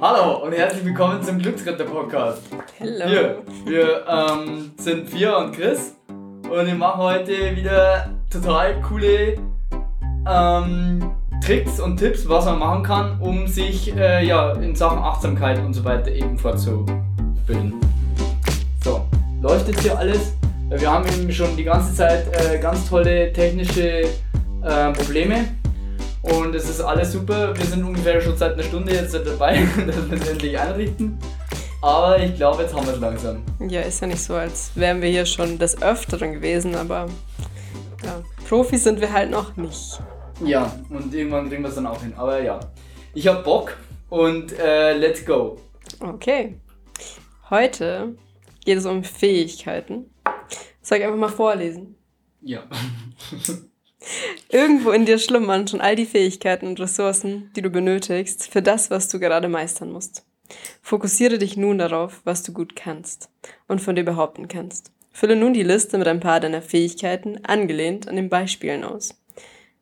Hallo und herzlich willkommen zum Glücksritter-Podcast. Hello. Wir, wir ähm, sind Pia und Chris und wir machen heute wieder total coole ähm, Tricks und Tipps, was man machen kann, um sich äh, ja, in Sachen Achtsamkeit und so weiter eben fortzubilden. So, läuft jetzt hier alles? Wir haben eben schon die ganze Zeit äh, ganz tolle technische äh, Probleme. Und es ist alles super. Wir sind ungefähr schon seit einer Stunde jetzt dabei, dass wir es endlich einrichten. Aber ich glaube, jetzt haben wir es langsam. Ja, ist ja nicht so, als wären wir hier schon des Öfteren gewesen, aber ja, Profis sind wir halt noch nicht. Ja, und irgendwann kriegen wir es dann auch hin. Aber ja, ich habe Bock und äh, let's go. Okay. Heute geht es um Fähigkeiten. Soll ich einfach mal vorlesen? Ja. Irgendwo in dir schlummern schon all die Fähigkeiten und Ressourcen, die du benötigst für das, was du gerade meistern musst. Fokussiere dich nun darauf, was du gut kannst und von dir behaupten kannst. Fülle nun die Liste mit ein paar deiner Fähigkeiten, angelehnt an den Beispielen aus.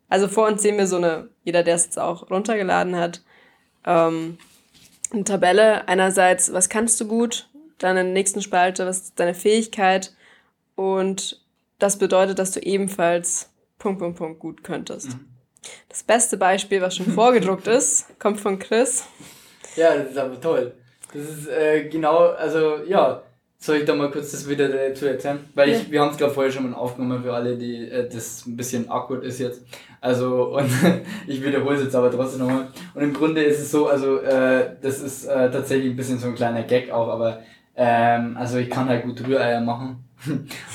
Also vor uns sehen wir so eine, jeder, der es jetzt auch runtergeladen hat, ähm, eine Tabelle. Einerseits, was kannst du gut, dann in der nächsten Spalte, was ist deine Fähigkeit und das bedeutet, dass du ebenfalls Punkt, Punkt, Punkt gut könntest. Mhm. Das beste Beispiel, was schon vorgedruckt ist, kommt von Chris. Ja, das ist aber toll. Das ist äh, genau, also ja, soll ich da mal kurz das wieder dazu erzählen? Weil ich, Ja. wir haben es glaube vorher schon mal aufgenommen für alle, die äh, das ein bisschen awkward ist jetzt. Also und ich wiederhole es jetzt aber trotzdem nochmal. Und im Grunde ist es so, also äh, das ist äh, tatsächlich ein bisschen so ein kleiner Gag auch, aber ähm, also ich kann halt gut Rühreier machen.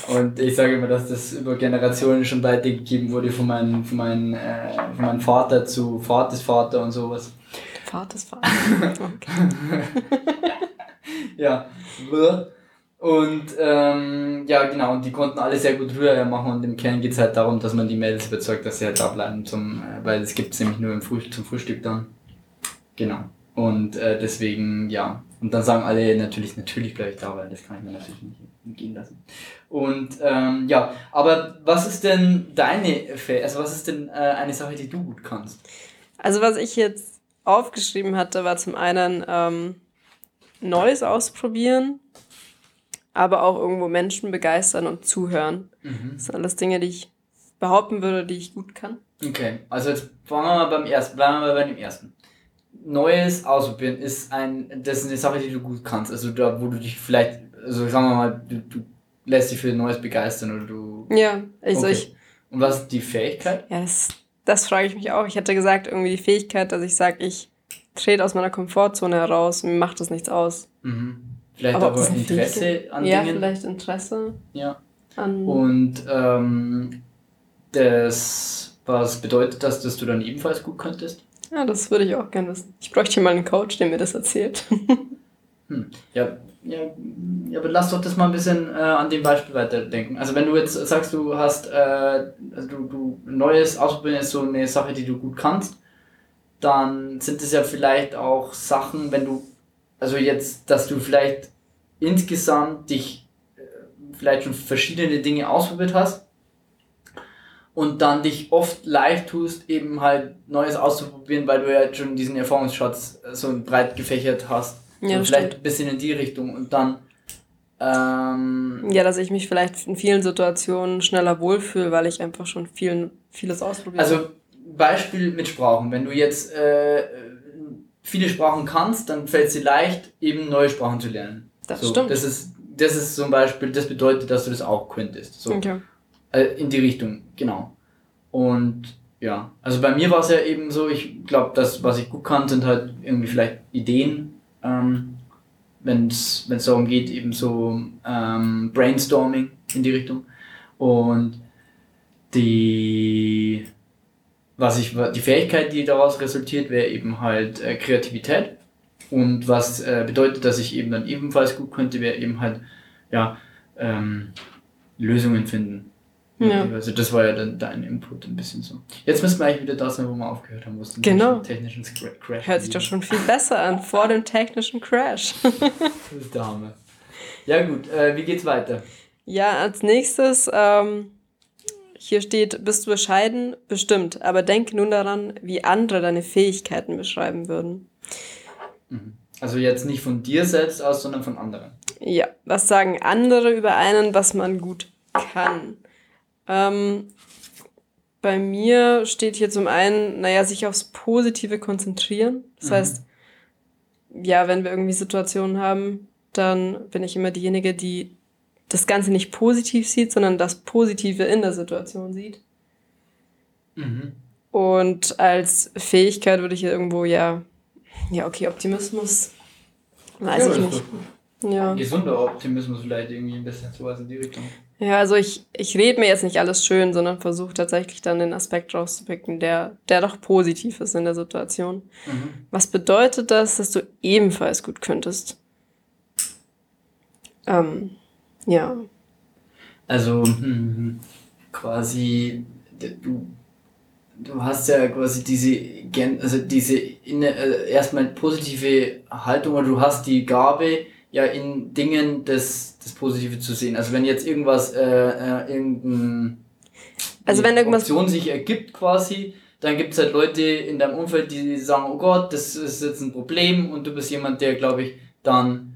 Und ich sage immer, dass das über Generationen schon weitergegeben wurde von meinem, von meinem, äh, von meinem Vater zu Vatesvater und sowas. Vater ist Vater. Okay. Ja. Und ähm, ja, genau, und die konnten alle sehr gut Rührei machen und im Kern geht's halt darum, dass man die Mädels überzeugt, dass sie halt da bleiben, zum, äh, weil es gibt's nämlich nur im Früh zum Frühstück dann. Genau. Und äh, deswegen, ja. Und dann sagen alle natürlich, natürlich bleibe ich da, weil das kann ich mir natürlich nicht entgehen lassen. Und ähm, ja, aber was ist denn deine also was ist denn äh, eine Sache, die du gut kannst? Also was ich jetzt aufgeschrieben hatte, war zum einen ähm, Neues ausprobieren, aber auch irgendwo Menschen begeistern und zuhören. Mhm. Das sind alles Dinge, die ich behaupten würde, die ich gut kann. Okay, also jetzt fangen wir mal beim ersten, bleiben wir mal bei dem ersten. Neues ausprobieren ist ein, das ist eine Sache, die du gut kannst. Also da, wo du dich vielleicht, also sagen wir mal, du, du lässt dich für Neues begeistern oder du. Ja, also Okay. ich, Und was ist die Fähigkeit? ja, das, das frage ich mich auch. Ich hätte gesagt, irgendwie die Fähigkeit, dass ich sage, ich trete aus meiner Komfortzone heraus, mir macht das nichts aus. Mhm. Vielleicht Aber aber, Interesse Fähigkeit- an ja, Dingen. vielleicht Interesse Ja. an. Und ähm, das, was bedeutet das, dass du dann ebenfalls gut könntest? Ja, das würde ich auch gerne wissen. Ich bräuchte mal einen Coach, der mir das erzählt. Hm. Ja, ja, ja, aber lass doch das mal ein bisschen äh, an dem Beispiel weiterdenken. Also wenn du jetzt sagst, du hast, äh, also du, du Neues ausprobieren ist so eine Sache, die du gut kannst, dann sind es ja vielleicht auch Sachen, wenn du, also jetzt, dass du vielleicht insgesamt dich äh, vielleicht schon verschiedene Dinge ausprobiert hast und dann dich oft leicht tust, eben halt Neues auszuprobieren, weil du ja schon diesen Erfahrungsschatz äh, so breit gefächert hast. Ja, das vielleicht stimmt. ein bisschen in die Richtung und dann ähm, Ja, dass ich mich vielleicht in vielen Situationen schneller wohlfühle, weil ich einfach schon viel, vieles ausprobiert habe. also Beispiel mit Sprachen. Wenn du jetzt äh, viele Sprachen kannst, dann fällt es dir leicht, eben neue Sprachen zu lernen. Das so, stimmt. Das ist, das ist zum Beispiel, das bedeutet, dass du das auch könntest. So. Okay. Äh, in die Richtung, genau. Und ja, also bei mir war es ja eben so, ich glaube, das, was ich gut kann, sind halt irgendwie vielleicht Ideen, ähm, wenn es darum geht, eben so ähm, Brainstorming in die Richtung. Und die, was ich, die Fähigkeit, die daraus resultiert, wäre eben halt äh, Kreativität. Und was äh, bedeutet, dass ich eben dann ebenfalls gut könnte, wäre eben halt, ja, ähm, Lösungen finden. Ja. Also das war ja dann dein Input ein bisschen so. Jetzt müssen wir eigentlich wieder da sein, wo wir aufgehört haben, wo es den Genau. technischen Crash Hört sich doch schon viel besser an, vor dem technischen Crash. Hammer. Ja gut, äh, wie geht's weiter? Ja, als nächstes, ähm, hier steht, bist du bescheiden? Bestimmt, aber denk nun daran, wie andere deine Fähigkeiten beschreiben würden. Also jetzt nicht von dir selbst aus, sondern von anderen. Ja, was sagen andere über einen, was man gut kann? Ähm, bei mir steht hier zum einen, naja, sich aufs Positive konzentrieren. Das Mhm. heißt, ja, wenn wir irgendwie Situationen haben, dann bin ich immer diejenige, die das Ganze nicht positiv sieht, sondern das Positive in der Situation sieht. Mhm. Und als Fähigkeit würde ich hier irgendwo ja, ja, okay, Optimismus, weiß Ja, ich das nicht. Ja. Gesunder Optimismus vielleicht irgendwie ein bisschen sowas in die Richtung. Ja, also ich, ich rede mir jetzt nicht alles schön, sondern versuche tatsächlich dann den Aspekt rauszupicken, der, der doch positiv ist in der Situation. Mhm. Was bedeutet das, dass du ebenfalls gut könntest? Ähm, ja. Also hm, quasi d- du du hast ja quasi diese also diese inne, äh, erstmal positive Haltung oder du hast die Gabe ja in Dingen das das Positive zu sehen. Also wenn jetzt irgendwas äh, äh, irgendein Also wenn irgendwas- Option sich ergibt quasi, dann gibt es halt Leute in deinem Umfeld, die sagen, oh Gott, das ist jetzt ein Problem und du bist jemand, der glaube ich dann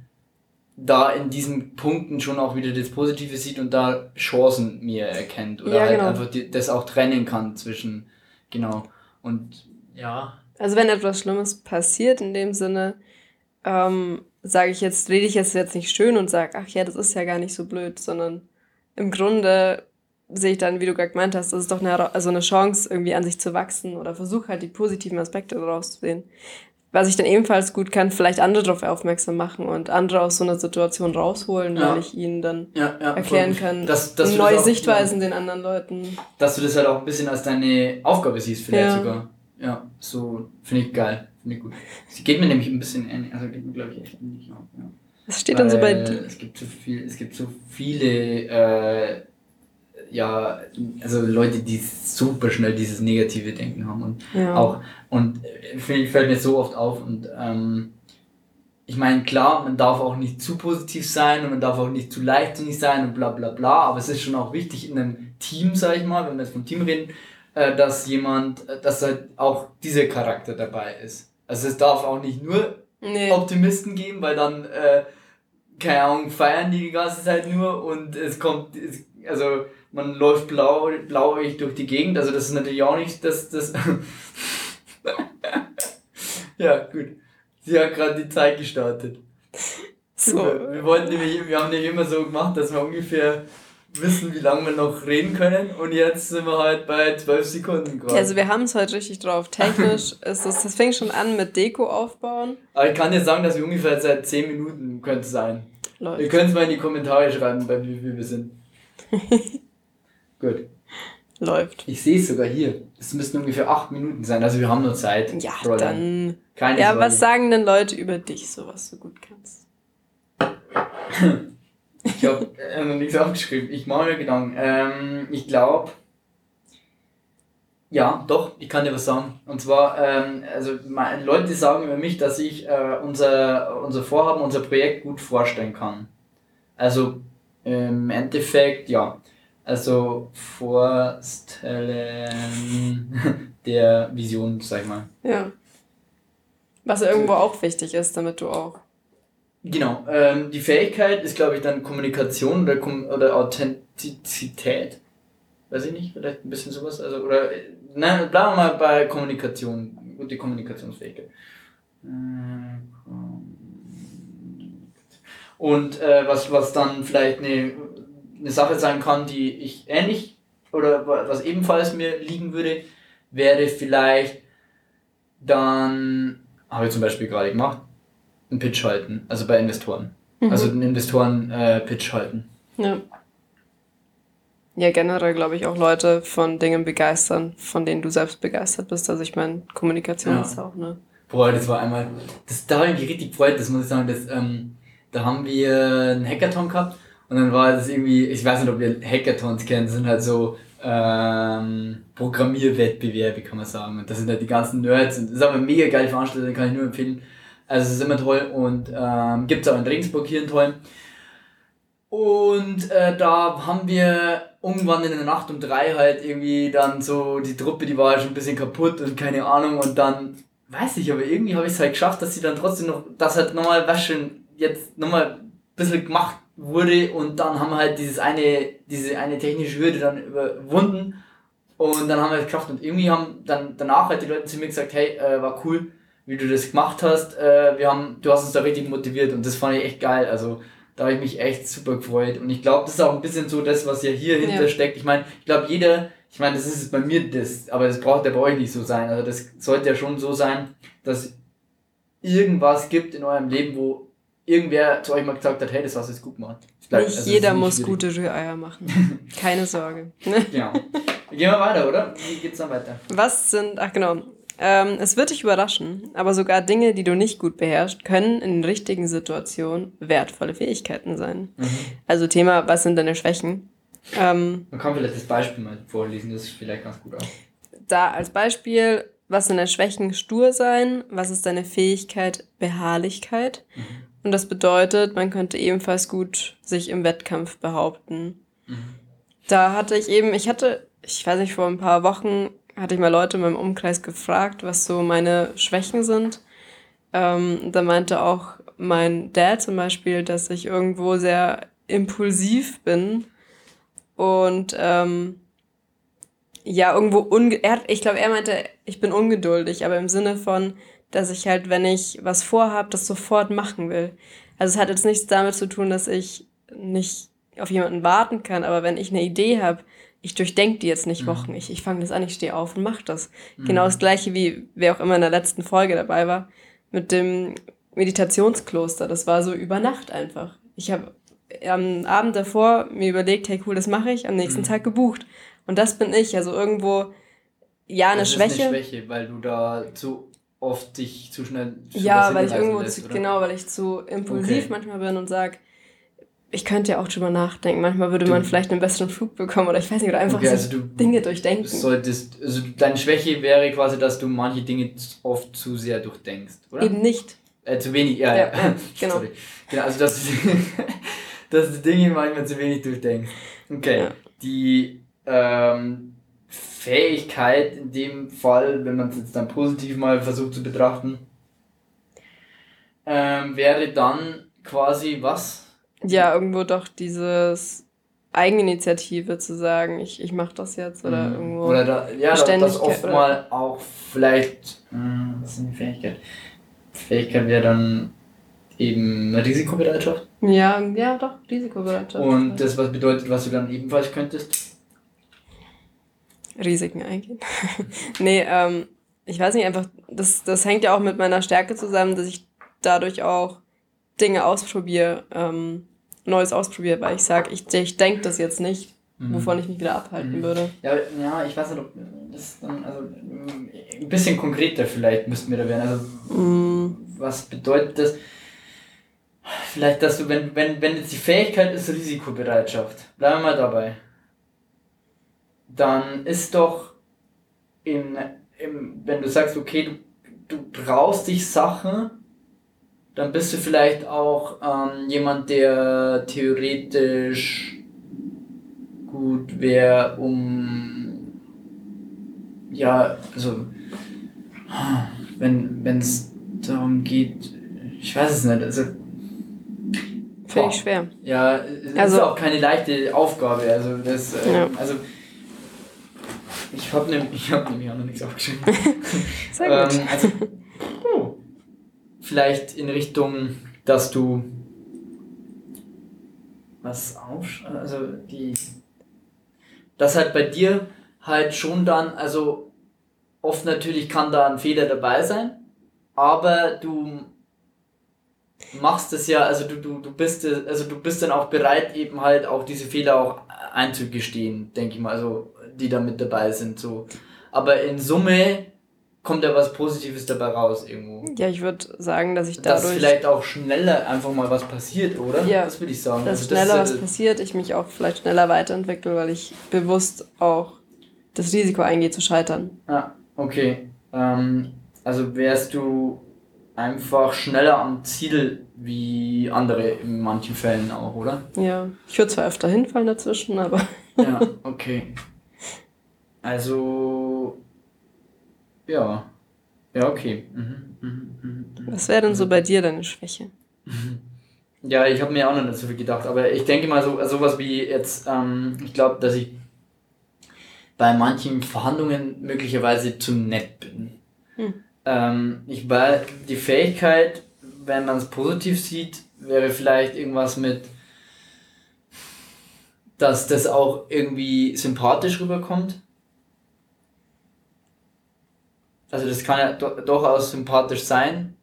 da in diesen Punkten schon auch wieder das Positive sieht und da Chancen mir erkennt oder Ja, halt genau. einfach die, das auch trennen kann zwischen, genau. Und ja, Also wenn etwas Schlimmes passiert in dem Sinne, ähm, sage ich jetzt, rede ich jetzt jetzt nicht schön und sage, ach ja, das ist ja gar nicht so blöd, sondern im Grunde sehe ich dann, wie du gerade gemeint hast, das ist doch eine, also eine Chance, irgendwie an sich zu wachsen oder versuche halt die positiven Aspekte daraus zu sehen. Was ich dann ebenfalls gut kann, vielleicht andere darauf aufmerksam machen und andere aus so einer Situation rausholen, Ja. weil ich ihnen dann ja, ja. erklären kann, Dass, dass neue das auch, Sichtweisen den anderen Leuten. Dass du das halt auch ein bisschen als deine Aufgabe siehst, vielleicht sogar. Ja, so finde ich geil. Finde ich gut. Sie geht mir nämlich ein bisschen ähnlich, also geht mir glaube ich echt ähnlich ja. Was steht dann so bei Weil dir? Es gibt so viel, es gibt so viele, äh, ja, also Leute, die super schnell dieses negative Denken haben und Ja. auch, und äh, fällt mir so oft auf und, ähm, ich meine, klar, man darf auch nicht zu positiv sein und man darf auch nicht zu leichtsinnig sein und bla bla bla, aber es ist schon auch wichtig in einem Team, sag ich mal, wenn wir jetzt vom Team reden, äh, dass jemand, äh, dass halt auch dieser Charakter dabei ist. Also es darf auch nicht nur Nee. Optimisten geben, weil dann, äh, keine Ahnung, feiern die die ganze Zeit nur und es kommt, es, also man läuft blau, blauig durch die Gegend, also das ist natürlich auch nicht das, das ja, gut. Sie hat gerade die Zeit gestartet. So. Wir, wir wollten nämlich, wir haben nämlich immer so gemacht, dass wir ungefähr wissen, wie lange wir noch reden können und jetzt sind wir halt bei 12 Sekunden gerade. Also wir haben es heute richtig drauf. Technisch ist es, das fängt schon an mit Deko aufbauen. Aber ich kann dir sagen, dass wir ungefähr seit 10 Minuten könnte sein. Ihr Läuft. könnt es mal in die Kommentare schreiben, bei wie viel wir sind. Gut. Läuft. Ich sehe es sogar hier. Es müssten ungefähr 8 Minuten sein, also wir haben nur Zeit. Ja, Fräulein. dann. Keine Ja, Sorge. was sagen denn Leute über dich, so was du gut kannst? Ich habe äh, noch nichts aufgeschrieben. Ich mache mir Gedanken. Ähm, ich glaube, ja, doch, ich kann dir was sagen. Und zwar, ähm, also meine Leute sagen über mich, dass ich äh, unser, unser Vorhaben, unser Projekt gut vorstellen kann. Also im Endeffekt, ja. Also Vorstellen der Vision, sag ich mal. Ja. Was ja irgendwo auch wichtig ist, damit du auch. Genau, ähm, die Fähigkeit ist, glaube ich, dann Kommunikation oder, Kom oder Authentizität. Weiß ich nicht, vielleicht ein bisschen sowas. Also, oder, nein, bleiben wir mal bei Kommunikation. Gute Kommunikationsfähigkeit. Äh, Und äh, was, was dann vielleicht eine, eine Sache sein kann, die ich ähnlich oder wa- was ebenfalls mir liegen würde, wäre vielleicht dann, habe ich zum Beispiel gerade gemacht, einen Pitch halten, also bei Investoren. Also einen Investoren-Pitch halten. Ja. Ja, generell glaube ich auch Leute von Dingen begeistern, von denen du selbst begeistert bist. Also ich meine, Kommunikation Ja. ist auch, ne? Boah, das war einmal, das, da habe ich mich richtig gefreut, das muss ich sagen, das, ähm, da haben wir einen Hackathon gehabt und dann war das irgendwie, ich weiß nicht, ob ihr Hackathons kennt, das sind halt so ähm, Programmierwettbewerbe, kann man sagen. Und das sind halt die ganzen Nerds und das ist aber eine mega geile Veranstaltung, kann ich nur empfehlen. Also es ist immer toll und ähm, gibt es auch in Regensburg hier in toll. Und äh, da haben wir irgendwann in der Nacht um drei halt irgendwie dann so die Truppe, die war schon ein bisschen kaputt und keine Ahnung und dann weiß nicht, aber irgendwie habe ich es halt geschafft, dass sie dann trotzdem noch, dass halt nochmal was schön jetzt nochmal ein bisschen gemacht wurde und dann haben wir halt dieses eine, diese eine technische Hürde dann überwunden und dann haben wir es geschafft und irgendwie haben dann danach halt die Leute zu mir gesagt, hey, äh, war cool, wie du das gemacht hast, äh, wir haben, du hast uns da richtig motiviert und das fand ich echt geil, also da habe ich mich echt super gefreut und ich glaube, das ist auch ein bisschen so das, was ja hier hinter ja. steckt. Ich meine, ich glaube, jeder, ich meine, das ist bei mir das, aber das braucht ja bei euch nicht so sein, also das sollte ja schon so sein, dass irgendwas gibt in eurem Leben, wo irgendwer zu euch mal gesagt hat, hey, das hast du jetzt gut gemacht. Bleib, nicht also jeder nicht muss schwierig. gute Rühreier machen. Keine Sorge. genau. Gehen wir weiter, oder? Wie geht's dann weiter? Was sind, ach genau, ähm, es wird dich überraschen, aber sogar Dinge, die du nicht gut beherrschst, können in den richtigen Situationen wertvolle Fähigkeiten sein. Mhm. Also Thema, was sind deine Schwächen? Ähm, Man kann vielleicht das Beispiel mal vorlesen, das ist vielleicht ganz gut auch. Da als Beispiel, was sind deine Schwächen? Stur sein. Was ist deine Fähigkeit? Beharrlichkeit. Mhm. Und das bedeutet, man könnte ebenfalls gut sich im Wettkampf behaupten. Mhm. Da hatte ich eben, ich hatte, ich weiß nicht, vor ein paar Wochen hatte ich mal Leute in meinem Umkreis gefragt, was so meine Schwächen sind. Ähm, da meinte auch mein Dad zum Beispiel, dass ich irgendwo sehr impulsiv bin und ähm, ja, irgendwo unge er, ich glaube, er meinte, ich bin ungeduldig, aber im Sinne von, dass ich halt, wenn ich was vorhab, das sofort machen will. Also es hat jetzt nichts damit zu tun, dass ich nicht auf jemanden warten kann, aber wenn ich eine Idee habe, ich durchdenke die jetzt nicht mhm. Wochen. Ich, ich fange das an, ich stehe auf und mache das. Mhm. Genau das gleiche wie wer auch immer in der letzten Folge dabei war, mit dem Meditationskloster. Das war so über Nacht einfach. Ich habe am Abend davor mir überlegt, hey cool, das mache ich, am nächsten mhm. Tag gebucht. Und das bin ich. Also irgendwo, ja, eine das Schwäche. Ist eine Schwäche, weil du da zu oft dich zu schnell. Ja, weil ich irgendwo lässt, zu, genau, weil ich zu impulsiv okay. manchmal bin und sag ich könnte ja auch drüber nachdenken. Manchmal würde du, man vielleicht einen besseren Flug bekommen oder ich weiß nicht, oder einfach okay, also so Dinge durchdenken. Solltest, also deine Schwäche wäre quasi, dass du manche Dinge oft zu sehr durchdenkst, oder? Eben nicht. Äh, zu wenig, ja, ja. ja. genau. Sorry. Genau, also dass du, dass du Dinge manchmal zu wenig durchdenkst. Okay. Ja. Die ähm, Fähigkeit in dem Fall, wenn man es jetzt dann positiv mal versucht zu betrachten, ähm, wäre dann quasi was? Ja, irgendwo doch dieses Eigeninitiative zu sagen, ich, ich mache das jetzt oder mhm. irgendwo. Oder da, ja, das oft oder? mal auch vielleicht, mh, hm, was ist denn die Fähigkeit? Fähigkeit wäre dann eben Risikobereitschaft. Ja, ja, doch, Risikobereitschaft. Und das was bedeutet, was du dann ebenfalls könntest? Risiken eingehen. nee, ähm, ich weiß nicht, einfach, das, das hängt ja auch mit meiner Stärke zusammen, dass ich dadurch auch Dinge ausprobiere, ähm, Neues ausprobiere, weil ich sage, ich, ich denke das jetzt nicht, mhm. wovon ich mich wieder abhalten mhm. würde. Ja, ja, ich weiß nicht, ob das dann, also ein bisschen konkreter vielleicht müssten wir da werden. Also, mhm. was bedeutet das? Vielleicht, dass du, wenn, wenn, wenn jetzt die Fähigkeit ist Risikobereitschaft, bleiben wir mal dabei, dann ist doch in, im, wenn du sagst, okay, du, du traust dich Sachen, dann bist du vielleicht auch ähm, jemand, der theoretisch gut wäre, um ja, also wenn es darum geht, ich weiß es nicht, also Finde ich schwer. Ja, es also, ist auch keine leichte Aufgabe. Also, das, äh, ja. also ich habe nämlich, hab nämlich auch noch nichts aufgeschrieben. Ähm, also, vielleicht in Richtung, dass du was auf, also die, dass halt bei dir halt schon dann, also oft natürlich kann da ein Fehler dabei sein, aber du machst es ja, also du, du, du bist also du bist dann auch bereit, eben halt auch diese Fehler auch einzugestehen, denke ich mal, also die da mit dabei sind. So. Aber in Summe kommt ja was Positives dabei raus irgendwo. Ja, ich würde sagen, dass ich dadurch... Dass vielleicht auch schneller einfach mal was passiert, oder? Ja. Das würde ich sagen. Dass also schneller das was passiert, ich mich auch vielleicht schneller weiterentwickle, weil ich bewusst auch das Risiko eingehe zu scheitern. Ah, okay. Ähm, also wärst du einfach schneller am Ziel wie andere in manchen Fällen auch, oder? Ja, ich würde zwar öfter hinfallen dazwischen, aber... ja, okay. Also ja. Ja, okay. Mhm, mhm, mhm, mhm. Was wäre denn so bei dir deine Schwäche? Ja, ich habe mir auch noch nicht so viel gedacht, aber ich denke mal so sowas wie jetzt, ähm, ich glaube, dass ich bei manchen Verhandlungen möglicherweise zu nett bin. Hm. Ähm, ich weil die Fähigkeit, wenn man es positiv sieht, wäre vielleicht irgendwas mit, dass das auch irgendwie sympathisch rüberkommt. Also das kann ja do durchaus sympathisch sein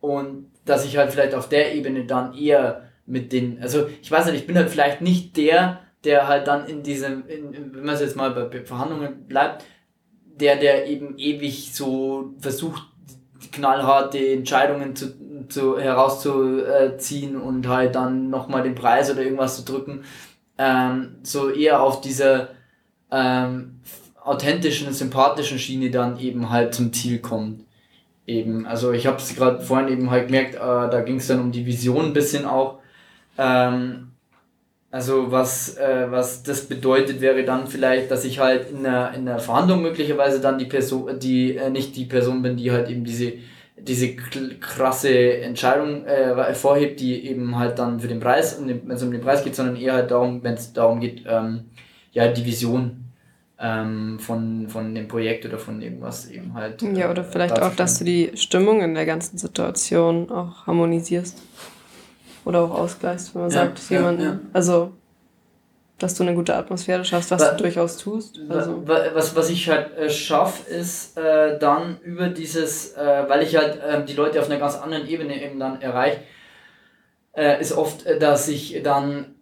und dass ich halt vielleicht auf der Ebene dann eher mit den, also ich weiß nicht, ich bin halt vielleicht nicht der, der halt dann in diesem, in, wenn man jetzt mal bei Verhandlungen bleibt, der, der eben ewig so versucht, knallharte Entscheidungen zu, zu, herauszuziehen und halt dann nochmal den Preis oder irgendwas zu drücken. Ähm, so eher auf dieser ähm, authentischen, sympathischen Schiene dann eben halt zum Ziel kommt. Eben, also ich habe es gerade vorhin eben halt gemerkt, äh, da ging es dann um die Vision ein bisschen auch. Ähm, also was, äh, was das bedeutet, wäre dann vielleicht, dass ich halt in der, in der Verhandlung möglicherweise dann die Person, die äh, nicht die Person bin, die halt eben diese, diese krasse Entscheidung äh, vorhebt, die eben halt dann für den Preis, wenn es um den Preis geht, sondern eher halt darum, wenn es darum geht, ähm, ja, die Vision ähm, von, von dem Projekt oder von irgendwas eben halt. Ja, oder vielleicht auch, dass du die Stimmung in der ganzen Situation auch harmonisierst. Oder auch ausgleichst, wenn man ja, sagt, ja, jemanden, ja. also dass du eine gute Atmosphäre schaffst, was wa du durchaus tust. Also. Was, was ich halt äh, schaffe, ist äh, dann über dieses, äh, weil ich halt äh, die Leute auf einer ganz anderen Ebene eben dann erreiche, äh, ist oft, äh, dass ich dann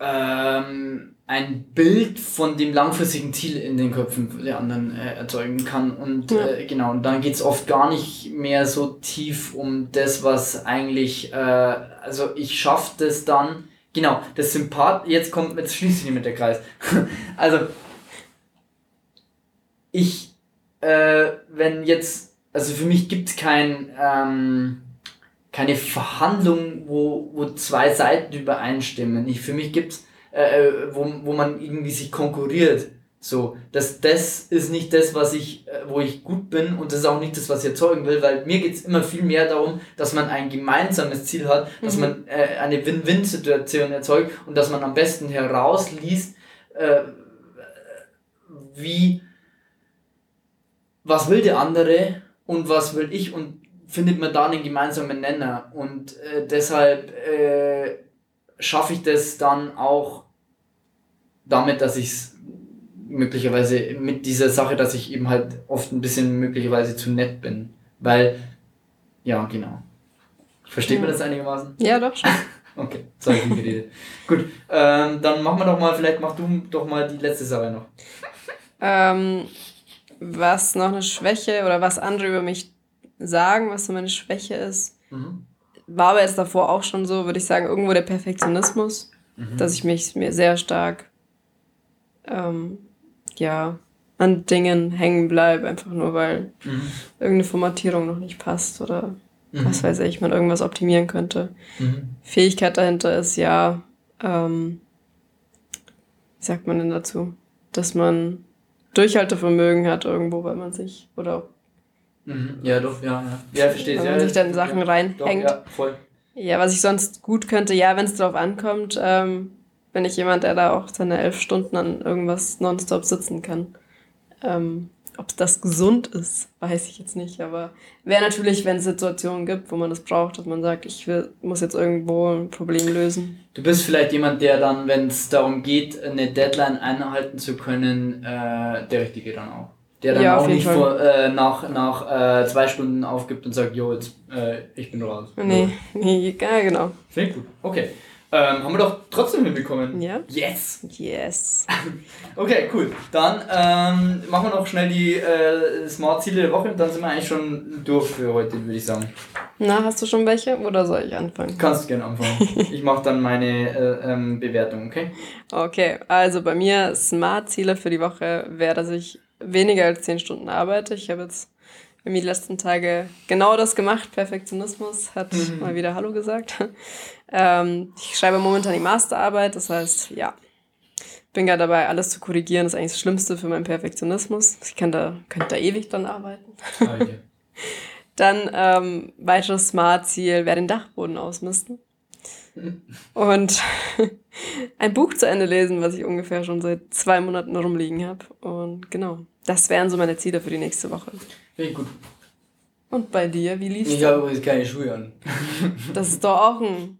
ähm, ein Bild von dem langfristigen Ziel in den Köpfen der anderen äh, erzeugen kann. Und ja. äh, genau, und dann geht's oft gar nicht mehr so tief um das, was eigentlich, äh, also ich schaffe das dann, genau, das Sympath, jetzt kommt, jetzt schließe ich mit der Kreis. also, ich, äh, wenn jetzt, also für mich gibt's kein, ähm, keine Verhandlung, wo, wo zwei Seiten übereinstimmen. Ich, für mich gibt's äh, äh, wo, wo man irgendwie sich konkurriert. So, das, das ist nicht das, was ich, äh, wo ich gut bin und das ist auch nicht das, was ich erzeugen will, weil mir geht's immer viel mehr darum, dass man ein gemeinsames Ziel hat, dass mhm. man äh, eine Win-Win-Situation erzeugt und dass man am besten herausliest, äh, wie, was will der andere und was will ich und findet man da einen gemeinsamen Nenner und äh, deshalb äh, schaffe ich das dann auch damit, dass ich es möglicherweise mit dieser Sache, dass ich eben halt oft ein bisschen möglicherweise zu nett bin. Weil, ja, genau. Versteht ja. man das einigermaßen? Ja, doch schon. okay, so habe ich geredet. Gut, ähm, dann machen wir doch mal, vielleicht mach du doch mal die letzte Sache noch. Ähm, was noch eine Schwäche oder was andere über mich sagen, was so meine Schwäche ist. Mhm war aber jetzt davor auch schon so, würde ich sagen, irgendwo der Perfektionismus, mhm. dass ich mich mir sehr stark ähm, ja, an Dingen hängen bleibe, einfach nur weil mhm. irgendeine Formatierung noch nicht passt oder mhm. was weiß ich, man irgendwas optimieren könnte. Mhm. Fähigkeit dahinter ist ja, ähm, wie sagt man denn dazu, dass man Durchhaltevermögen hat irgendwo, weil man sich oder Mhm. Ja, doch, ja, ja. Ja, verstehe Wenn man ja, sich dann Sachen ja, reinhängt. Doch, ja, voll. Ja, was ich sonst gut könnte, ja, wenn es drauf ankommt, ähm, bin ich jemand, der da auch seine elf Stunden an irgendwas nonstop sitzen kann. Ähm, ob das gesund ist, weiß ich jetzt nicht, aber wäre natürlich, wenn es Situationen gibt, wo man das braucht, dass man sagt, ich will, muss jetzt irgendwo ein Problem lösen. Du bist vielleicht jemand, der dann, wenn es darum geht, eine Deadline einhalten zu können, äh, der Richtige dann auch der dann ja, auch nicht vor, äh, nach, nach äh, zwei Stunden aufgibt und sagt, jo, jetzt, äh, ich bin raus. Nee, nee, ja, genau. Ich gut. Okay. Ähm, haben wir doch trotzdem hinbekommen. Ja. Yes. Yes. okay, cool. Dann ähm, machen wir noch schnell die äh, Smart-Ziele der Woche und dann sind wir eigentlich schon durch für heute, würde ich sagen. Na, hast du schon welche oder soll ich anfangen? Kannst gerne anfangen. ich mache dann meine äh, ähm, Bewertung, okay? Okay, also bei mir Smart-Ziele für die Woche wäre, dass ich weniger als zehn Stunden arbeite. Ich habe jetzt irgendwie die letzten Tage genau das gemacht. Perfektionismus hat mhm. mal wieder Hallo gesagt. Ähm, ich schreibe momentan die Masterarbeit, das heißt, ja, bin gerade dabei, alles zu korrigieren. Das ist eigentlich das Schlimmste für meinen Perfektionismus. Ich kann da, könnte da ewig dran arbeiten. Ah, Dann ähm, weiteres Smart-Ziel wäre den Dachboden ausmisten. Und ein Buch zu Ende lesen, was ich ungefähr schon seit zwei Monaten rumliegen habe. Und genau, das wären so meine Ziele für die nächste Woche. Finde ich gut. Und bei dir, wie lief's? Ich habe übrigens keine Schuhe an. Das ist doch auch ein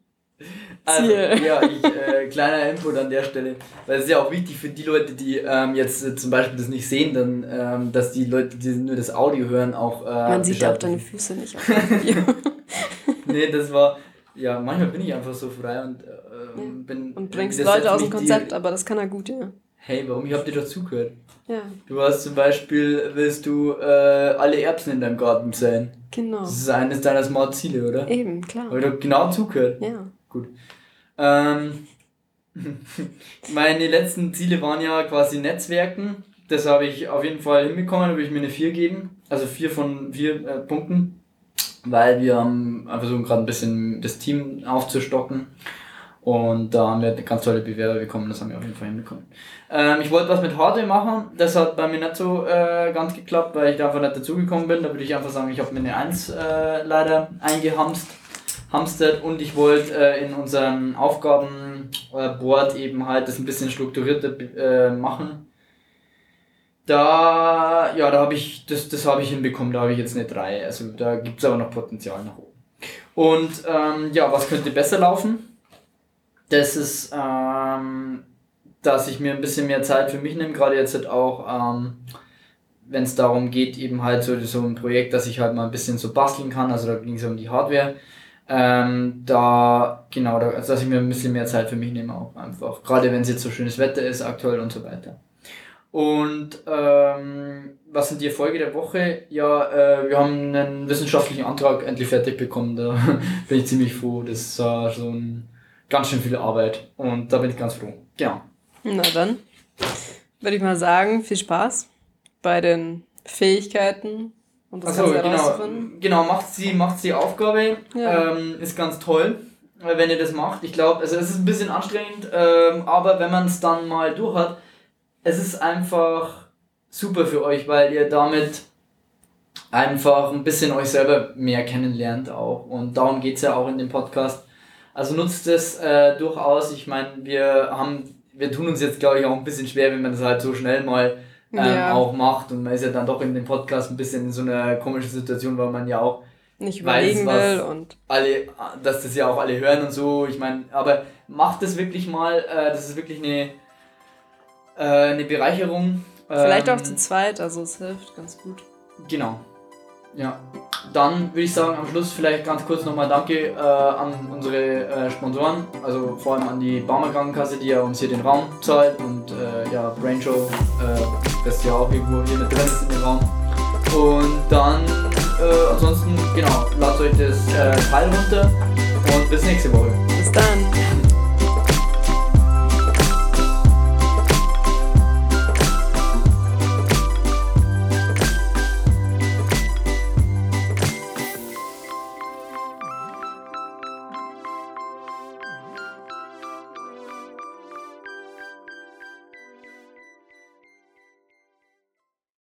Also, Ziel. ja, ich, äh, kleiner Input an der Stelle. Weil es ist ja auch wichtig für die Leute, die ähm, jetzt äh, zum Beispiel das nicht sehen, dann, ähm, dass die Leute, die nur das Audio hören, auch. Äh, Man sieht ja auch deine. Füße nicht auf dem Video. Nee, das war. Ja, manchmal bin ich einfach so frei und äh, ähm, bin. Und bringst Leute aus dem Konzept, Die, aber das kann er gut, ja. hey, warum? Ich hab dir doch zugehört. Ja, Du hast zum Beispiel, willst du äh, alle Erbsen in deinem Garten säen. genau. Das ist eines deiner Smart Ziele, oder? Eben, klar. Ich doch genau zugehört. Ja. Gut. Ähm, meine letzten Ziele waren ja quasi Netzwerken. Das habe ich auf jeden Fall hinbekommen, da würde ich mir eine 4 geben. Also 4 von 4 äh, Punkten. Weil wir haben versuchen gerade ein bisschen das Team aufzustocken. Und da haben wir ganz tolle Bewerber bekommen, das haben wir auf jeden Fall hinbekommen. Ähm, ich wollte was mit Hardware machen, das hat bei mir nicht so äh, ganz geklappt, weil ich da einfach nicht dazugekommen bin. Da würde ich einfach sagen, ich habe mir eine 1 äh, leider eingehamst hamstert und ich wollte äh, in unserem Aufgabenboard eben halt das ein bisschen strukturierter äh, machen. Da, ja, da habe ich, das, das habe ich hinbekommen, da habe ich jetzt eine 3. Also da gibt es aber noch Potenzial nach oben. Und ähm, ja, was könnte besser laufen? Das ist, ähm, dass ich mir ein bisschen mehr Zeit für mich nehme, gerade jetzt halt auch, ähm, wenn es darum geht, eben halt so, so ein Projekt, dass ich halt mal ein bisschen so basteln kann, also da ging es um die Hardware. Ähm, da, genau, da, also dass ich mir ein bisschen mehr Zeit für mich nehme auch einfach. Gerade wenn es jetzt so schönes Wetter ist, aktuell und so weiter. Und ähm, was sind die Erfolge der Woche? Ja, äh, wir haben einen wissenschaftlichen Antrag endlich fertig bekommen. Da bin ich ziemlich froh. Das war schon ganz schön viel Arbeit. Und da bin ich ganz froh. Genau. Na dann würde ich mal sagen, viel Spaß bei den Fähigkeiten und das Achso, genau. Genau, macht sie, macht die Aufgabe. Ja. Ähm, ist ganz toll, äh, wenn ihr das macht. Ich glaube, also es ist ein bisschen anstrengend, ähm, aber wenn man es dann mal durch hat, es ist einfach super für euch, weil ihr damit einfach ein bisschen euch selber mehr kennenlernt auch. Und darum geht's ja auch in dem Podcast. Also nutzt es äh, durchaus. Ich meine, wir haben, wir tun uns jetzt, glaube ich, auch ein bisschen schwer, wenn man das halt so schnell mal ähm, Ja. auch macht. Und man ist ja dann doch in dem Podcast ein bisschen in so einer komischen Situation, weil man ja auch Nicht weiß, überlegen was- will und alle, dass das ja auch alle hören und so. Ich meine, aber macht das wirklich mal, äh, das ist wirklich eine, äh, eine Bereicherung. vielleicht Ähm, auch zu zweit, also es hilft ganz gut. Genau. Ja. Dann würde ich sagen, am Schluss vielleicht ganz kurz nochmal Danke äh, an unsere äh, Sponsoren, also vor allem an die Barmer Krankenkasse, die ja uns hier den Raum zahlt und äh, ja, Brainshow, äh, das ja auch irgendwo hier mit drin ist in dem Raum. Und dann, äh, ansonsten, genau, lasst euch das äh, Teil runter und bis nächste Woche. Bis dann!